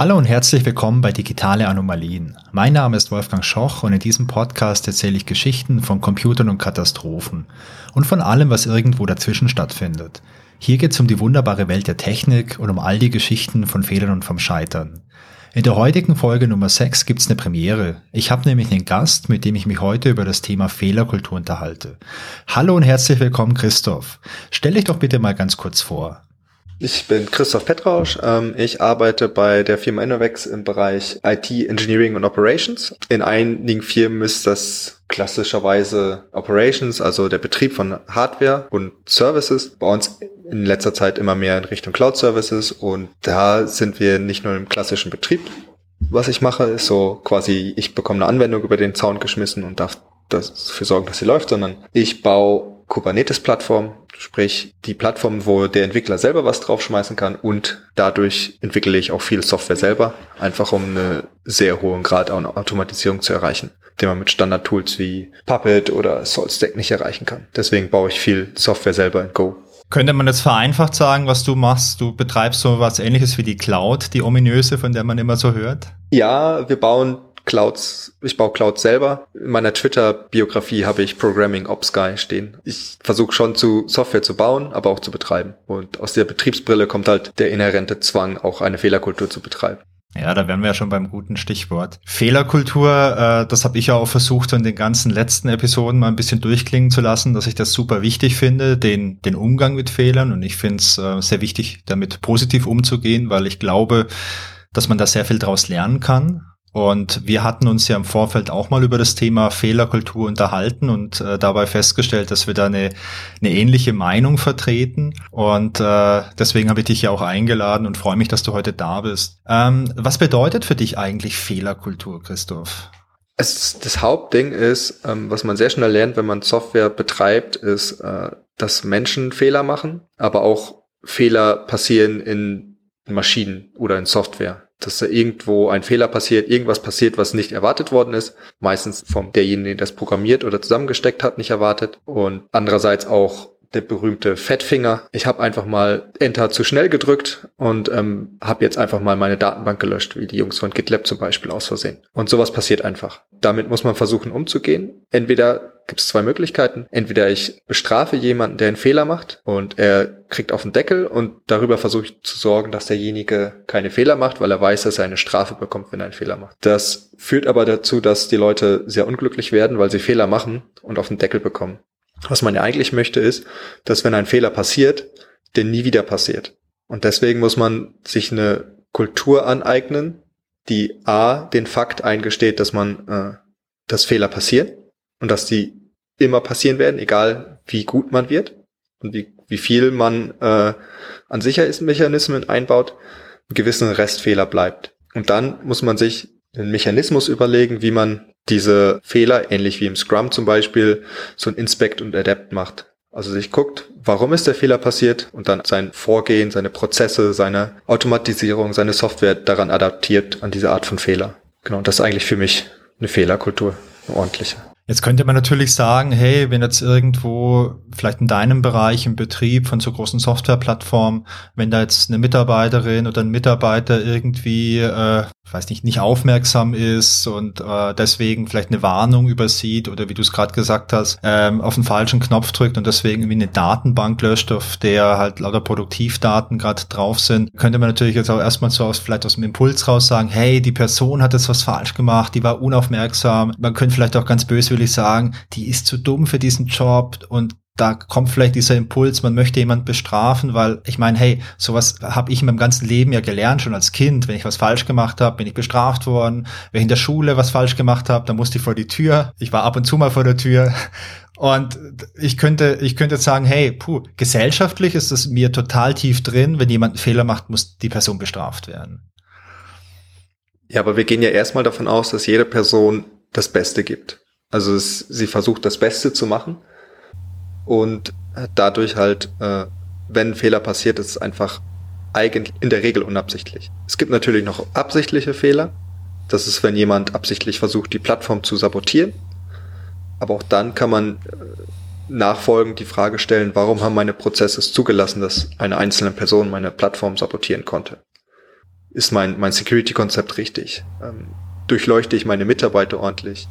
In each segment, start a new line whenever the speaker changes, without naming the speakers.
Hallo und herzlich willkommen bei Digitale Anomalien. Mein Name ist Wolfgang Schoch und in diesem Podcast erzähle ich Geschichten von Computern und Katastrophen und von allem, was irgendwo dazwischen stattfindet. Hier geht es um die wunderbare Welt der Technik und um all die Geschichten von Fehlern und vom Scheitern. In der heutigen Folge Nummer 6 gibt's eine Premiere. Ich habe nämlich einen Gast, mit dem ich mich heute über das Thema Fehlerkultur unterhalte. Hallo und herzlich willkommen, Christoph. Stell dich doch bitte mal ganz kurz vor.
Ich bin Christoph Petrausch. Ähm, ich arbeite bei der Firma Innovex im Bereich IT, Engineering und Operations. In einigen Firmen ist das klassischerweise Operations, also der Betrieb von Hardware und Services. Bei uns in letzter Zeit immer mehr in Richtung Cloud Services und da sind wir nicht nur im klassischen Betrieb. Was ich mache, ist so quasi, ich bekomme eine Anwendung über den Zaun geschmissen und darf dafür sorgen, dass sie läuft, sondern ich baue Kubernetes-Plattform, sprich die Plattform, wo der Entwickler selber was draufschmeißen kann und dadurch entwickle ich auch viel Software selber, einfach um einen sehr hohen Grad an Automatisierung zu erreichen, den man mit Standard-Tools wie Puppet oder SaltStack nicht erreichen kann. Deswegen baue ich viel Software selber in Go.
Könnte man jetzt vereinfacht sagen, was du machst? Du betreibst so was ähnliches wie die Cloud, die ominöse, von der man immer so hört?
Ja, wir bauen Clouds, ich baue Clouds selber. In meiner Twitter-Biografie habe ich Programming Ops Guy stehen. Ich versuche schon zu Software zu bauen, aber auch zu betreiben. Und aus der Betriebsbrille kommt halt der inhärente Zwang, auch eine Fehlerkultur zu betreiben.
Ja, da wären wir ja schon beim guten Stichwort. Fehlerkultur, äh, das habe ich ja auch versucht, in den ganzen letzten Episoden mal ein bisschen durchklingen zu lassen, dass ich das super wichtig finde, den, den Umgang mit Fehlern. Und ich finde es äh, sehr wichtig, damit positiv umzugehen, weil ich glaube, dass man da sehr viel draus lernen kann. Und wir hatten uns ja im Vorfeld auch mal über das Thema Fehlerkultur unterhalten und äh, dabei festgestellt, dass wir da eine, eine ähnliche Meinung vertreten. Und äh, deswegen habe ich dich ja auch eingeladen und freue mich, dass du heute da bist. Ähm, was bedeutet für dich eigentlich Fehlerkultur, Christoph?
Es, das Hauptding ist, ähm, was man sehr schnell lernt, wenn man Software betreibt, ist, äh, dass Menschen Fehler machen, aber auch Fehler passieren in Maschinen oder in Software dass da irgendwo ein Fehler passiert, irgendwas passiert, was nicht erwartet worden ist. Meistens vom derjenige, der das programmiert oder zusammengesteckt hat, nicht erwartet. Und andererseits auch der berühmte Fettfinger. Ich habe einfach mal Enter zu schnell gedrückt und ähm, habe jetzt einfach mal meine Datenbank gelöscht, wie die Jungs von GitLab zum Beispiel aus Versehen. Und sowas passiert einfach. Damit muss man versuchen umzugehen. Entweder gibt es zwei Möglichkeiten. Entweder ich bestrafe jemanden, der einen Fehler macht und er kriegt auf den Deckel und darüber versuche ich zu sorgen, dass derjenige keine Fehler macht, weil er weiß, dass er eine Strafe bekommt, wenn er einen Fehler macht. Das führt aber dazu, dass die Leute sehr unglücklich werden, weil sie Fehler machen und auf den Deckel bekommen. Was man ja eigentlich möchte, ist, dass wenn ein Fehler passiert, der nie wieder passiert. Und deswegen muss man sich eine Kultur aneignen, die A, den Fakt eingesteht, dass man, äh, dass Fehler passieren und dass die immer passieren werden, egal wie gut man wird und wie, wie viel man äh, an Sicherheitsmechanismen einbaut, ein gewissen Restfehler bleibt. Und dann muss man sich einen Mechanismus überlegen, wie man diese Fehler, ähnlich wie im Scrum zum Beispiel, so ein Inspect und Adapt macht. Also sich guckt, warum ist der Fehler passiert und dann sein Vorgehen, seine Prozesse, seine Automatisierung, seine Software daran adaptiert an diese Art von Fehler. Genau, das ist eigentlich für mich eine Fehlerkultur, eine ordentliche.
Jetzt könnte man natürlich sagen, hey, wenn jetzt irgendwo, vielleicht in deinem Bereich im Betrieb von so großen Softwareplattformen, wenn da jetzt eine Mitarbeiterin oder ein Mitarbeiter irgendwie, äh, weiß nicht, nicht aufmerksam ist und äh, deswegen vielleicht eine Warnung übersieht oder wie du es gerade gesagt hast, ähm, auf den falschen Knopf drückt und deswegen irgendwie eine Datenbank löscht, auf der halt lauter Produktivdaten gerade drauf sind, könnte man natürlich jetzt auch erstmal so aus, vielleicht aus dem Impuls raus sagen, hey, die Person hat jetzt was falsch gemacht, die war unaufmerksam. Man könnte vielleicht auch ganz natürlich sagen, die ist zu dumm für diesen Job und da kommt vielleicht dieser Impuls, man möchte jemand bestrafen, weil ich meine, hey, sowas habe ich in meinem ganzen Leben ja gelernt, schon als Kind. Wenn ich was falsch gemacht habe, bin ich bestraft worden. Wenn ich in der Schule was falsch gemacht habe, dann musste ich vor die Tür. Ich war ab und zu mal vor der Tür. Und ich könnte, ich könnte jetzt sagen, hey, puh, gesellschaftlich ist es mir total tief drin, wenn jemand einen Fehler macht, muss die Person bestraft werden.
Ja, aber wir gehen ja erstmal davon aus, dass jede Person das Beste gibt. Also es, sie versucht das Beste zu machen und dadurch halt, äh, wenn ein Fehler passiert, ist es einfach eigentlich in der Regel unabsichtlich. Es gibt natürlich noch absichtliche Fehler. Das ist, wenn jemand absichtlich versucht, die Plattform zu sabotieren. Aber auch dann kann man äh, nachfolgend die Frage stellen, warum haben meine Prozesse es zugelassen, dass eine einzelne Person meine Plattform sabotieren konnte. ist mein, mein Security-Konzept richtig? Ähm, durchleuchte ich meine Mitarbeiter ordentlich?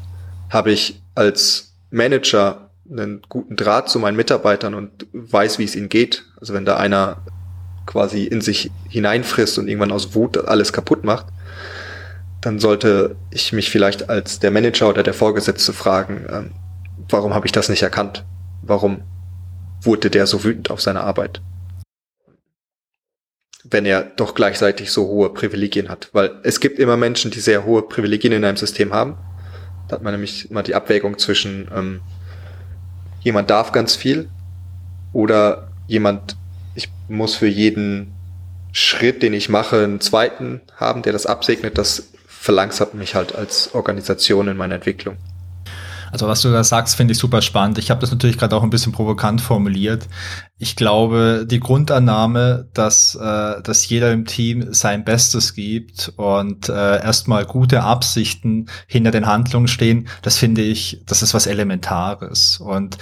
Habe ich als Manager einen guten Draht zu meinen Mitarbeitern und weiß, wie es ihnen geht? Also wenn da einer quasi in sich hineinfrisst und irgendwann aus Wut alles kaputt macht, dann sollte ich mich vielleicht als der Manager oder der Vorgesetzte fragen, ähm, warum habe ich das nicht erkannt? Warum wurde der so wütend auf seine Arbeit? Wenn er doch gleichzeitig so hohe Privilegien hat. Weil es gibt immer Menschen, die sehr hohe Privilegien in einem System haben. Da hat man nämlich immer die Abwägung zwischen ähm, jemand darf ganz viel oder jemand, ich muss für jeden Schritt, den ich mache, einen zweiten haben, der das absegnet. Das verlangsamt mich halt als Organisation in meiner Entwicklung.
Also was du da sagst, finde ich super spannend. Ich habe das natürlich gerade auch ein bisschen provokant formuliert. Ich glaube, die Grundannahme, dass, äh, dass jeder im Team sein Bestes gibt und äh, erstmal gute Absichten hinter den Handlungen stehen, das finde ich, das ist was Elementares. Und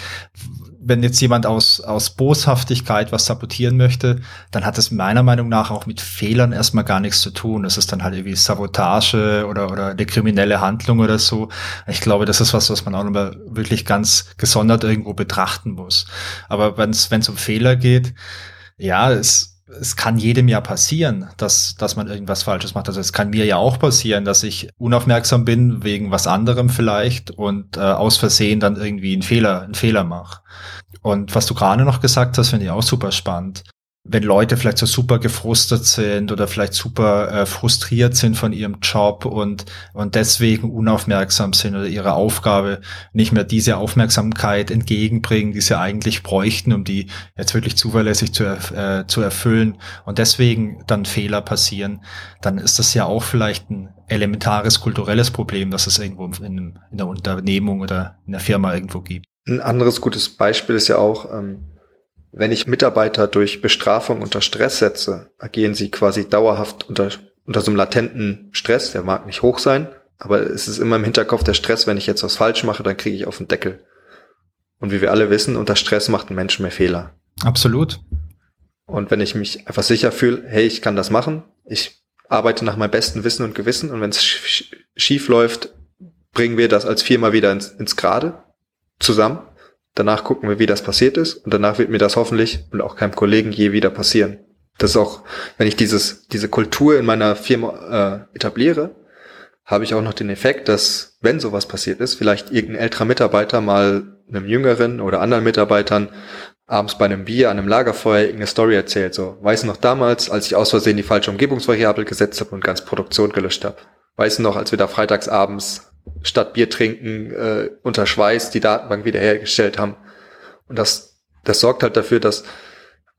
wenn jetzt jemand aus, aus Boshaftigkeit was sabotieren möchte, dann hat es meiner Meinung nach auch mit Fehlern erstmal gar nichts zu tun. Das ist dann halt irgendwie Sabotage oder, oder eine kriminelle Handlung oder so. Ich glaube, das ist was, was man auch nochmal wirklich ganz gesondert irgendwo betrachten muss. Aber wenn es um Fehler geht, ja, es, es kann jedem ja passieren, dass, dass man irgendwas Falsches macht. Also es kann mir ja auch passieren, dass ich unaufmerksam bin wegen was anderem vielleicht und äh, aus Versehen dann irgendwie einen Fehler, einen Fehler mache. Und was du gerade noch gesagt hast, finde ich auch super spannend. Wenn Leute vielleicht so super gefrustet sind oder vielleicht super äh, frustriert sind von ihrem Job und, und deswegen unaufmerksam sind oder ihre Aufgabe nicht mehr diese Aufmerksamkeit entgegenbringen, die sie eigentlich bräuchten, um die jetzt wirklich zuverlässig zu, äh, zu erfüllen und deswegen dann Fehler passieren, dann ist das ja auch vielleicht ein elementares kulturelles Problem, das es irgendwo in, in der Unternehmung oder in der Firma irgendwo gibt.
Ein anderes gutes Beispiel ist ja auch, ähm, wenn ich Mitarbeiter durch Bestrafung unter Stress setze, agieren sie quasi dauerhaft unter, unter so einem latenten Stress. Der mag nicht hoch sein, aber es ist immer im Hinterkopf der Stress, wenn ich jetzt was falsch mache, dann kriege ich auf den Deckel. Und wie wir alle wissen, unter Stress macht ein Mensch mehr Fehler.
Absolut.
Und wenn ich mich einfach sicher fühle, hey, ich kann das machen, ich arbeite nach meinem besten Wissen und Gewissen und wenn es schief läuft, bringen wir das als Firma wieder ins, ins Gerade zusammen. Danach gucken wir, wie das passiert ist und danach wird mir das hoffentlich und auch keinem Kollegen je wieder passieren. Das ist auch, wenn ich dieses, diese Kultur in meiner Firma äh, etabliere, habe ich auch noch den Effekt, dass, wenn sowas passiert ist, vielleicht irgendein älterer Mitarbeiter mal einem jüngeren oder anderen Mitarbeitern abends bei einem Bier an einem Lagerfeuer irgendeine Story erzählt. So, weiß noch damals, als ich aus Versehen die falsche Umgebungsvariable gesetzt habe und ganz Produktion gelöscht habe. Weiß noch, als wir da freitags abends statt Bier trinken äh, unter Schweiß die Datenbank wiederhergestellt haben. Und das, das sorgt halt dafür, dass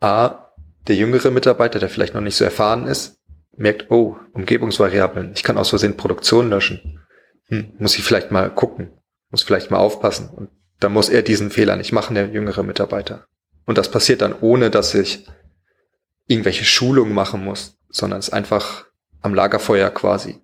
A, der jüngere Mitarbeiter, der vielleicht noch nicht so erfahren ist, merkt, oh, Umgebungsvariablen, ich kann aus Versehen Produktion löschen. Hm, muss ich vielleicht mal gucken, muss vielleicht mal aufpassen. Und dann muss er diesen Fehler nicht machen, der jüngere Mitarbeiter. Und das passiert dann ohne, dass ich irgendwelche Schulungen machen muss, sondern es ist einfach am Lagerfeuer quasi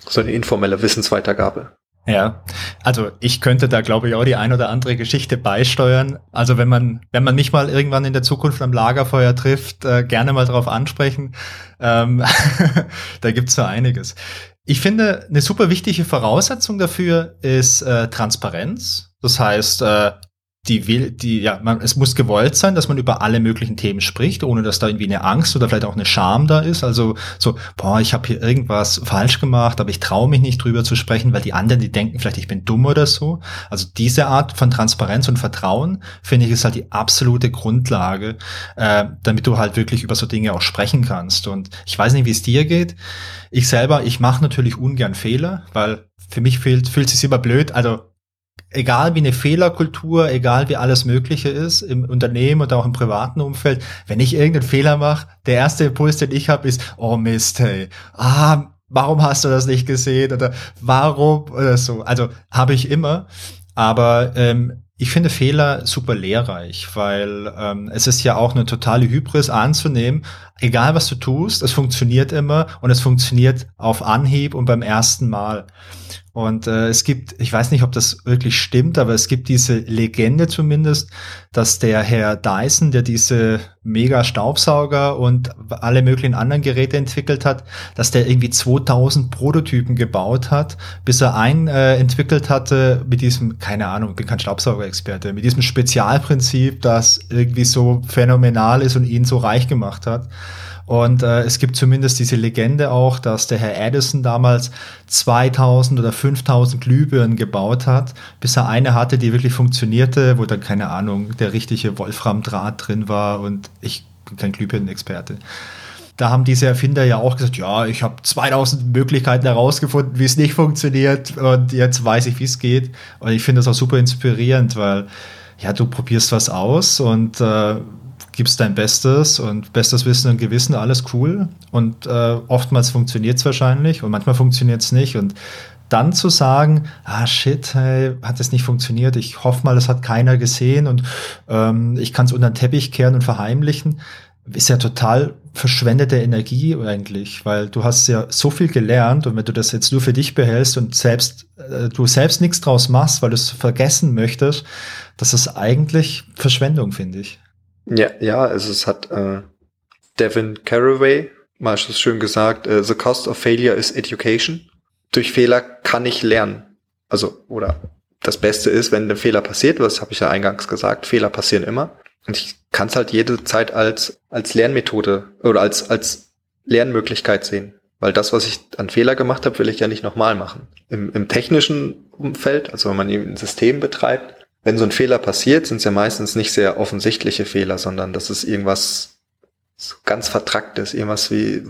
so eine informelle Wissensweitergabe.
Ja, also ich könnte da glaube ich auch die ein oder andere Geschichte beisteuern. Also wenn man, wenn man mich mal irgendwann in der Zukunft am Lagerfeuer trifft, äh, gerne mal drauf ansprechen. Ähm, da gibt's so einiges. Ich finde, eine super wichtige Voraussetzung dafür ist äh, Transparenz. Das heißt, äh, die will, die, ja, man, es muss gewollt sein, dass man über alle möglichen Themen spricht, ohne dass da irgendwie eine Angst oder vielleicht auch eine Scham da ist. Also so, boah, ich habe hier irgendwas falsch gemacht, aber ich traue mich nicht drüber zu sprechen, weil die anderen, die denken vielleicht, ich bin dumm oder so. Also diese Art von Transparenz und Vertrauen, finde ich, ist halt die absolute Grundlage, äh, damit du halt wirklich über so Dinge auch sprechen kannst. Und ich weiß nicht, wie es dir geht. Ich selber, ich mache natürlich ungern Fehler, weil für mich fühlt, fühlt sich immer blöd. Also egal wie eine Fehlerkultur, egal wie alles Mögliche ist, im Unternehmen und auch im privaten Umfeld, wenn ich irgendeinen Fehler mache, der erste Impuls, den ich habe, ist, oh Mist, hey, ah, warum hast du das nicht gesehen? Oder warum? Oder so. Also habe ich immer, aber ähm, ich finde Fehler super lehrreich, weil ähm, es ist ja auch eine totale Hybris anzunehmen, egal was du tust, es funktioniert immer und es funktioniert auf Anhieb und beim ersten Mal. Und äh, es gibt, ich weiß nicht, ob das wirklich stimmt, aber es gibt diese Legende zumindest, dass der Herr Dyson, der diese mega Staubsauger und alle möglichen anderen Geräte entwickelt hat, dass der irgendwie 2000 Prototypen gebaut hat, bis er einen äh, entwickelt hatte mit diesem, keine Ahnung, bin kein Staubsaugerexperte, mit diesem Spezialprinzip, das irgendwie so phänomenal ist und ihn so reich gemacht hat. Und äh, es gibt zumindest diese Legende auch, dass der Herr Edison damals 2000 oder 5000 Glühbirnen gebaut hat, bis er eine hatte, die wirklich funktionierte, wo dann keine Ahnung, der richtige Wolframdraht drin war und ich bin kein Glühbirnenexperte. Da haben diese Erfinder ja auch gesagt, ja, ich habe 2000 Möglichkeiten herausgefunden, wie es nicht funktioniert und jetzt weiß ich, wie es geht. Und ich finde das auch super inspirierend, weil ja, du probierst was aus und äh, gibst dein Bestes und bestes Wissen und Gewissen, alles cool. Und äh, oftmals funktioniert es wahrscheinlich und manchmal funktioniert es nicht. Und dann zu sagen, ah shit, hey, hat es nicht funktioniert, ich hoffe mal, das hat keiner gesehen und ähm, ich kann es unter den Teppich kehren und verheimlichen, ist ja total verschwendete Energie eigentlich, weil du hast ja so viel gelernt und wenn du das jetzt nur für dich behältst und selbst äh, du selbst nichts draus machst, weil du es vergessen möchtest, das ist eigentlich Verschwendung, finde ich.
Ja, ja, also es hat äh, Devin Caraway mal schön gesagt, äh, the cost of failure is education. Durch Fehler kann ich lernen. Also, oder das Beste ist, wenn ein Fehler passiert, was habe ich ja eingangs gesagt, Fehler passieren immer. Und ich kann es halt jede Zeit als, als Lernmethode oder als, als Lernmöglichkeit sehen. Weil das, was ich an Fehler gemacht habe, will ich ja nicht nochmal machen. Im, Im technischen Umfeld, also wenn man ein System betreibt, wenn so ein Fehler passiert, sind es ja meistens nicht sehr offensichtliche Fehler, sondern das ist irgendwas so ganz vertracktes, irgendwas wie,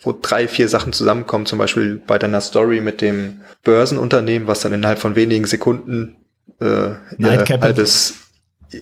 wo drei, vier Sachen zusammenkommen, zum Beispiel bei deiner Story mit dem Börsenunternehmen, was dann innerhalb von wenigen Sekunden äh, ihr halbes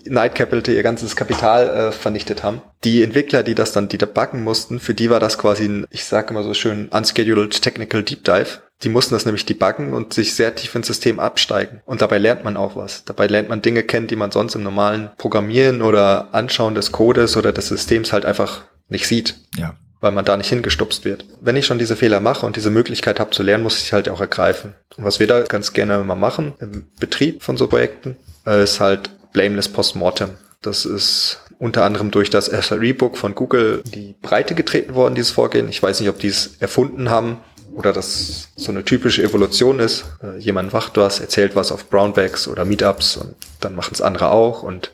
Night Capital ihr ganzes Kapital äh, vernichtet haben. Die Entwickler, die das dann, die da backen mussten, für die war das quasi ein, ich sage immer so schön, unscheduled technical deep dive. Die mussten das nämlich debuggen und sich sehr tief ins System absteigen. Und dabei lernt man auch was. Dabei lernt man Dinge kennen, die man sonst im normalen Programmieren oder Anschauen des Codes oder des Systems halt einfach nicht sieht.
Ja.
Weil man da nicht hingestupst wird. Wenn ich schon diese Fehler mache und diese Möglichkeit habe zu lernen, muss ich halt auch ergreifen. Und was wir da ganz gerne mal machen im Betrieb von so Projekten, äh, ist halt Blameless Postmortem. Das ist unter anderem durch das SRE-Book von Google die Breite getreten worden, dieses Vorgehen. Ich weiß nicht, ob die es erfunden haben oder das so eine typische Evolution ist. Äh, jemand macht was, erzählt was auf Brownbacks oder Meetups und dann machen es andere auch und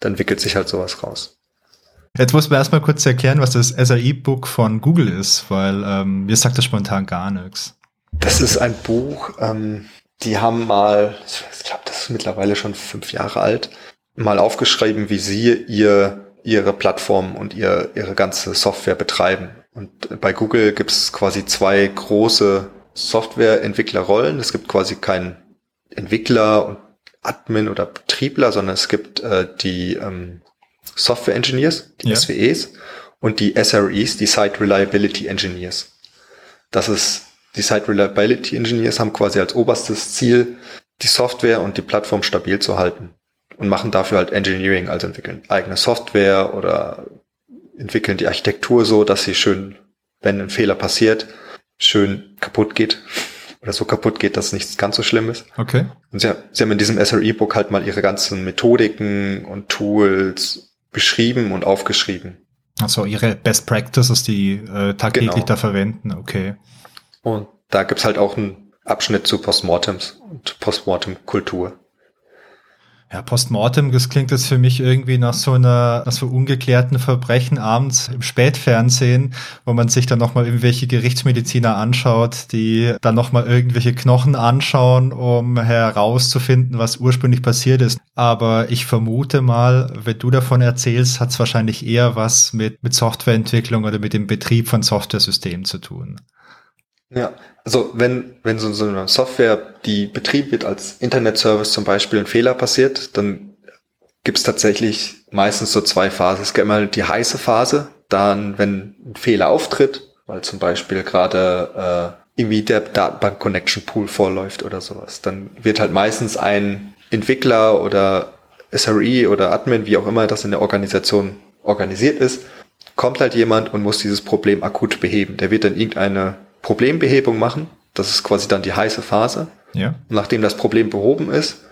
dann entwickelt sich halt sowas raus.
Jetzt muss man erstmal kurz erklären, was das SRE-Book von Google ist, weil ähm, mir sagt das spontan gar nichts.
Das ist ein Buch, ähm, die haben mal, ich glaube, das ist mittlerweile schon fünf Jahre alt, mal aufgeschrieben, wie sie ihr, ihre Plattform und ihr, ihre ganze Software betreiben. Und bei Google gibt es quasi zwei große Softwareentwicklerrollen. Es gibt quasi keinen Entwickler und Admin oder Betriebler, sondern es gibt äh, die ähm, Software Engineers, die ja. SWEs, und die SREs, die Site Reliability Engineers. Das ist, die Site Reliability Engineers haben quasi als oberstes Ziel, die Software und die Plattform stabil zu halten und machen dafür halt Engineering, also entwickeln eigene Software oder entwickeln die Architektur so, dass sie schön, wenn ein Fehler passiert, schön kaputt geht oder so kaputt geht, dass nichts ganz so schlimm ist.
Okay.
Und sie, sie haben in diesem SRE-Book halt mal ihre ganzen Methodiken und Tools beschrieben und aufgeschrieben.
Also ihre Best Practices, die äh, tagtäglich genau. da verwenden, okay.
Und da gibt's halt auch einen Abschnitt zu Postmortems und Postmortem-Kultur.
Ja, Postmortem, das klingt jetzt für mich irgendwie nach so einer, nach so ungeklärten Verbrechen abends im Spätfernsehen, wo man sich dann nochmal irgendwelche Gerichtsmediziner anschaut, die dann nochmal irgendwelche Knochen anschauen, um herauszufinden, was ursprünglich passiert ist. Aber ich vermute mal, wenn du davon erzählst, hat es wahrscheinlich eher was mit, mit Softwareentwicklung oder mit dem Betrieb von Softwaresystemen zu tun.
Ja, also wenn, wenn so, so eine Software, die betrieben wird als Internet-Service zum Beispiel ein Fehler passiert, dann gibt es tatsächlich meistens so zwei Phasen. Es gibt immer die heiße Phase, dann wenn ein Fehler auftritt, weil zum Beispiel gerade äh, irgendwie der Datenbank-Connection-Pool vorläuft oder sowas, dann wird halt meistens ein Entwickler oder SRE oder Admin, wie auch immer das in der Organisation organisiert ist, kommt halt jemand und muss dieses Problem akut beheben. Der wird dann irgendeine Problembehebung machen, Das ist quasi dann die heiße Phase.
Ja.
Nachdem das Problem behoben ist,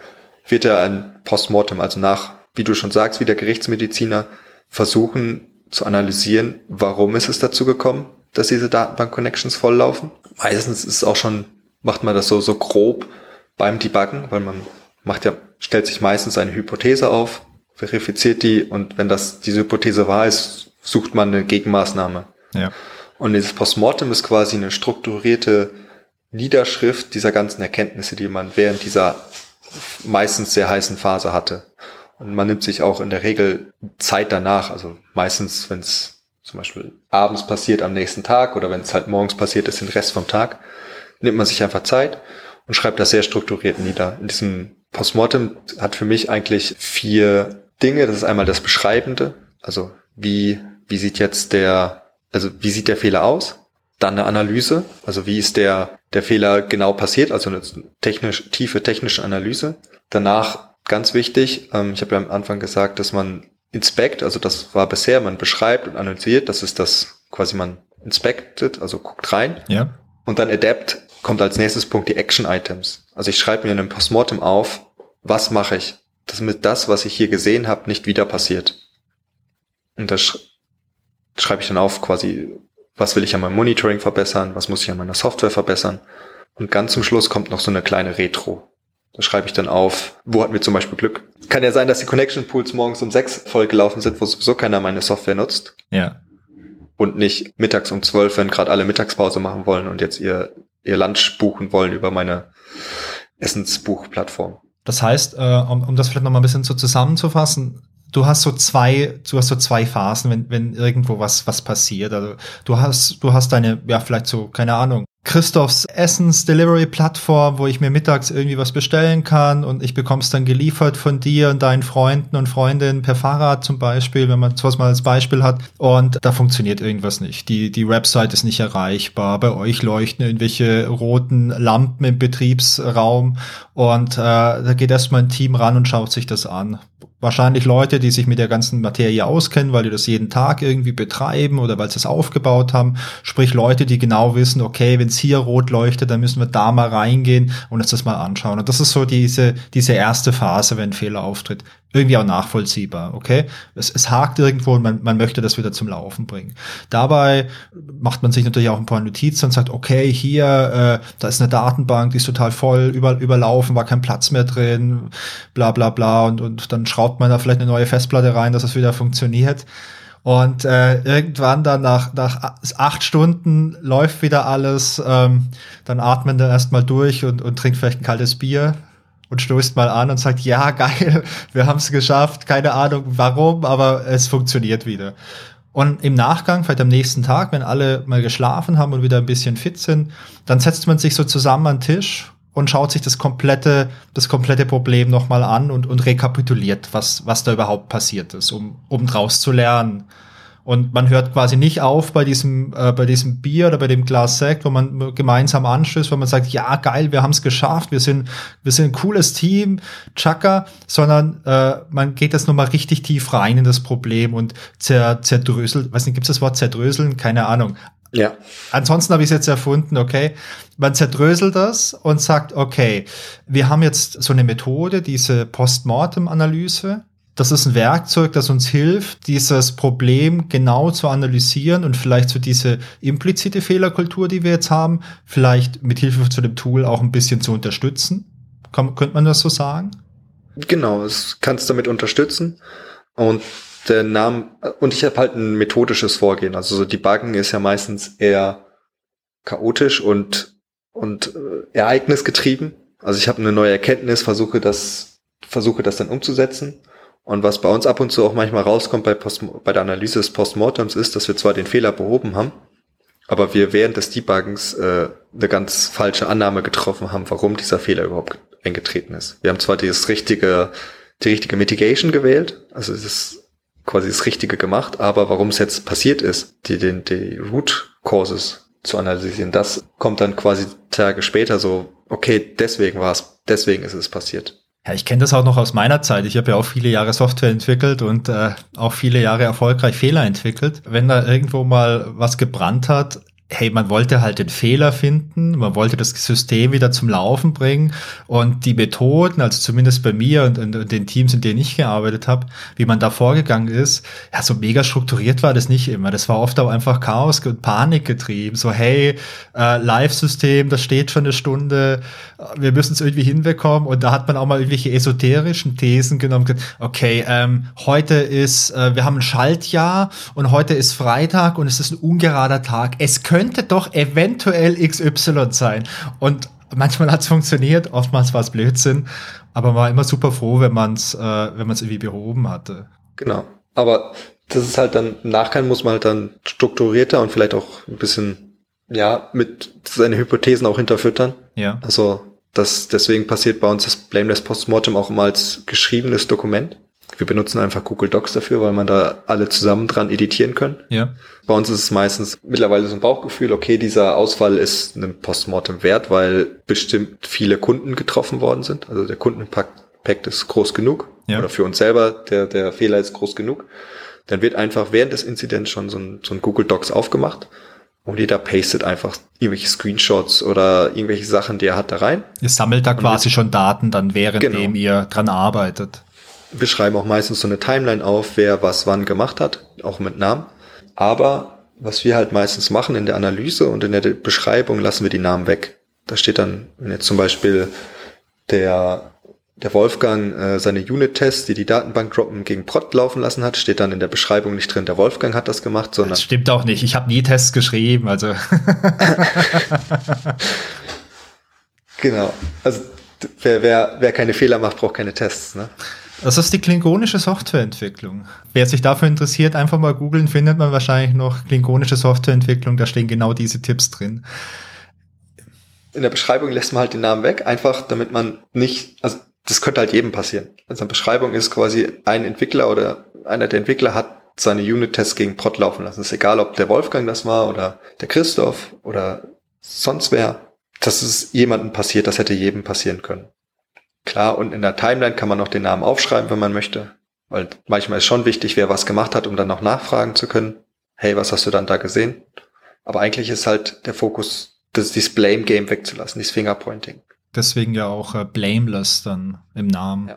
wird er ein Postmortem, also nach, wie du schon sagst, wie der Gerichtsmediziner versuchen zu analysieren, warum ist es dazu gekommen, dass diese Datenbank-Connections volllaufen. Meistens ist es auch schon, macht man das so, so grob beim Debuggen, weil man macht ja, stellt sich meistens eine Hypothese auf, verifiziert die und wenn das diese Hypothese wahr ist, sucht man eine Gegenmaßnahme.
Ja.
Und dieses Postmortem ist quasi eine strukturierte Niederschrift dieser ganzen Erkenntnisse, die man während dieser meistens sehr heißen Phase hatte. Und man nimmt sich auch in der Regel Zeit danach, also meistens, wenn es zum Beispiel abends passiert am nächsten Tag oder wenn es halt morgens passiert ist, den Rest vom Tag, nimmt man sich einfach Zeit und schreibt das sehr strukturiert nieder. In diesem Postmortem hat für mich eigentlich vier Dinge. Das ist einmal das Beschreibende, also wie, wie sieht jetzt der, also wie sieht der Fehler aus? Dann eine Analyse, also wie ist der, der Fehler genau passiert, also eine technisch, tiefe technische Analyse. Danach ganz wichtig, ähm, ich habe ja am Anfang gesagt, dass man inspect, also das war bisher, man beschreibt und analysiert, das ist das quasi man inspected, also guckt rein.
Ja.
Und dann adapt kommt als nächstes Punkt die Action Items. Also ich schreibe mir in einem Postmortem auf, was mache ich, damit das, was ich hier gesehen habe, nicht wieder passiert. Und das schreibe ich dann auf quasi, was will ich an meinem Monitoring verbessern, was muss ich an meiner Software verbessern. Und ganz zum Schluss kommt noch so eine kleine Retro. Da schreibe ich dann auf, wo hatten wir zum Beispiel Glück. Kann ja sein, dass die Connection Pools morgens um sechs vollgelaufen sind, wo sowieso keiner meine Software nutzt.
Ja.
Und nicht mittags um zwölf, wenn gerade alle Mittagspause machen wollen und jetzt ihr, ihr Lunch buchen wollen über meine Essensbuchplattform.
Das heißt, äh, um, um das vielleicht noch mal ein bisschen so zusammenzufassen, du hast so zwei, du hast so zwei Phasen, wenn, wenn irgendwo was, was passiert. Also du hast, du hast deine, ja, vielleicht so, keine Ahnung, Christophs Essens-Delivery-Plattform, wo ich mir mittags irgendwie was bestellen kann und ich bekomme es dann geliefert von dir und deinen Freunden und Freundinnen per Fahrrad zum Beispiel, wenn man sowas mal als Beispiel hat. Und da funktioniert irgendwas nicht. Die, die Website ist nicht erreichbar. Bei euch leuchten irgendwelche roten Lampen im Betriebsraum und äh, da geht erstmal ein Team ran und schaut sich das an wahrscheinlich Leute, die sich mit der ganzen Materie auskennen, weil die das jeden Tag irgendwie betreiben oder weil sie es aufgebaut haben. Sprich Leute, die genau wissen, okay, wenn es hier rot leuchtet, dann müssen wir da mal reingehen und uns das mal anschauen. Und das ist so diese, diese erste Phase, wenn ein Fehler auftritt irgendwie auch nachvollziehbar, okay? Es, es hakt irgendwo und man, man möchte das wieder zum Laufen bringen. Dabei macht man sich natürlich auch ein paar Notizen und sagt, okay, hier, äh, da ist eine Datenbank, die ist total voll, über, überlaufen, war kein Platz mehr drin, bla bla bla und, und dann schraubt man da vielleicht eine neue Festplatte rein, dass es wieder funktioniert. Und äh, irgendwann dann nach, nach acht Stunden läuft wieder alles, ähm, dann atmet er erstmal durch und, und trinkt vielleicht ein kaltes Bier, und stoßt mal an und sagt, ja, geil, wir haben es geschafft, keine Ahnung warum, aber es funktioniert wieder. Und im Nachgang, vielleicht am nächsten Tag, wenn alle mal geschlafen haben und wieder ein bisschen fit sind, dann setzt man sich so zusammen an den Tisch und schaut sich das komplette, das komplette Problem nochmal an und, und rekapituliert, was, was da überhaupt passiert ist, um, um draus zu lernen. Und man hört quasi nicht auf bei diesem, äh, bei diesem Bier oder bei dem Glas Sekt, wo man gemeinsam anstößt, wo man sagt, ja, geil, wir haben es geschafft, wir sind, wir sind ein cooles Team, Chaka, sondern äh, man geht jetzt nochmal richtig tief rein in das Problem und zer, zerdröselt, weiß nicht, gibt es das Wort zerdröseln? Keine Ahnung.
Ja.
Ansonsten habe ich es jetzt erfunden, okay. Man zerdröselt das und sagt, okay, wir haben jetzt so eine Methode, diese Postmortem-Analyse, das ist ein Werkzeug, das uns hilft, dieses Problem genau zu analysieren und vielleicht so diese implizite Fehlerkultur, die wir jetzt haben, vielleicht mit Hilfe zu dem Tool auch ein bisschen zu unterstützen. Kann, könnte man das so sagen?
Genau, es kannst damit unterstützen. Und der Name, und ich habe halt ein methodisches Vorgehen. Also so Debuggen ist ja meistens eher chaotisch und, und äh, ereignisgetrieben. Also ich habe eine neue Erkenntnis, versuche das, versuche das dann umzusetzen und was bei uns ab und zu auch manchmal rauskommt bei, Post, bei der Analyse des Postmortems ist, dass wir zwar den Fehler behoben haben, aber wir während des Debuggens äh, eine ganz falsche Annahme getroffen haben, warum dieser Fehler überhaupt eingetreten ist. Wir haben zwar das richtige, die richtige Mitigation gewählt, also es ist quasi das Richtige gemacht, aber warum es jetzt passiert ist, die, den, die Root Causes zu analysieren, das kommt dann quasi Tage später so, okay, deswegen war es, deswegen ist es passiert.
Ja, ich kenne das auch noch aus meiner Zeit. Ich habe ja auch viele Jahre Software entwickelt und äh, auch viele Jahre erfolgreich Fehler entwickelt. Wenn da irgendwo mal was gebrannt hat, hey, man wollte halt den Fehler finden, man wollte das System wieder zum Laufen bringen und die Methoden, also zumindest bei mir und, und, und den Teams, in denen ich gearbeitet habe, wie man da vorgegangen ist, ja, so mega strukturiert war das nicht immer. Das war oft auch einfach Chaos und Panik getrieben. So, hey, äh, Live-System, das steht schon eine Stunde, wir müssen es irgendwie hinbekommen und da hat man auch mal irgendwelche esoterischen Thesen genommen. Okay, ähm, heute ist, äh, wir haben ein Schaltjahr und heute ist Freitag und es ist ein ungerader Tag. Es könnte doch eventuell XY sein. Und manchmal hat es funktioniert, oftmals war es Blödsinn, aber man war immer super froh, wenn man es äh, wenn man es irgendwie behoben hatte.
Genau. Aber das ist halt dann, im Nachgang muss man halt dann strukturierter und vielleicht auch ein bisschen, ja, mit seine Hypothesen auch hinterfüttern.
Ja.
Also, das, deswegen passiert bei uns das Blameless Postmortem auch immer als geschriebenes Dokument. Wir benutzen einfach Google Docs dafür, weil man da alle zusammen dran editieren können.
Ja.
Bei uns ist es meistens mittlerweile so ein Bauchgefühl, okay, dieser Ausfall ist einem Postmortem wert, weil bestimmt viele Kunden getroffen worden sind. Also der Kundenpakt ist groß genug.
Ja.
Oder für uns selber, der, der Fehler ist groß genug. Dann wird einfach während des Inzidents schon so ein, so ein Google Docs aufgemacht und jeder pastet einfach irgendwelche Screenshots oder irgendwelche Sachen, die er hat, da rein.
Ihr sammelt da quasi schon Daten dann, währenddem
Genau.
ihr dran arbeitet.
Wir schreiben auch meistens so eine Timeline auf, wer was wann gemacht hat, auch mit Namen. Aber was wir halt meistens machen in der Analyse und in der Beschreibung, lassen wir die Namen weg. Da steht dann, wenn jetzt zum Beispiel der, der Wolfgang äh, seine Unit-Tests, die die Datenbank droppen, gegen Prot laufen lassen hat, steht dann in der Beschreibung nicht drin, der Wolfgang hat das gemacht, sondern
Das stimmt auch nicht. Ich habe nie Tests geschrieben, also
genau. Also wer, wer, wer keine Fehler macht, braucht keine Tests. Ne?
das ist die klingonische Softwareentwicklung. Wer sich dafür interessiert, einfach mal googeln, findet man wahrscheinlich noch klingonische Softwareentwicklung, da stehen genau diese Tipps drin.
in der Beschreibung lässt man halt den Namen weg, einfach damit man nicht, also das könnte halt jedem passieren. Also eine Beschreibung ist quasi ein Entwickler oder einer der Entwickler hat seine Unit-Tests gegen Prot laufen lassen. ist egal, ob der Wolfgang das war oder der Christoph oder sonst wer. Das ist jemandem passiert, das hätte jedem passieren können. Klar, und in der Timeline kann man noch den Namen aufschreiben, wenn man möchte. Weil manchmal ist schon wichtig, wer was gemacht hat, um dann noch nachfragen zu können. Hey, was hast du dann da gesehen? Aber eigentlich ist halt der Fokus, das, dieses Blame Game wegzulassen, dieses Fingerpointing.
Deswegen ja auch äh, blameless dann im Namen.
Ja.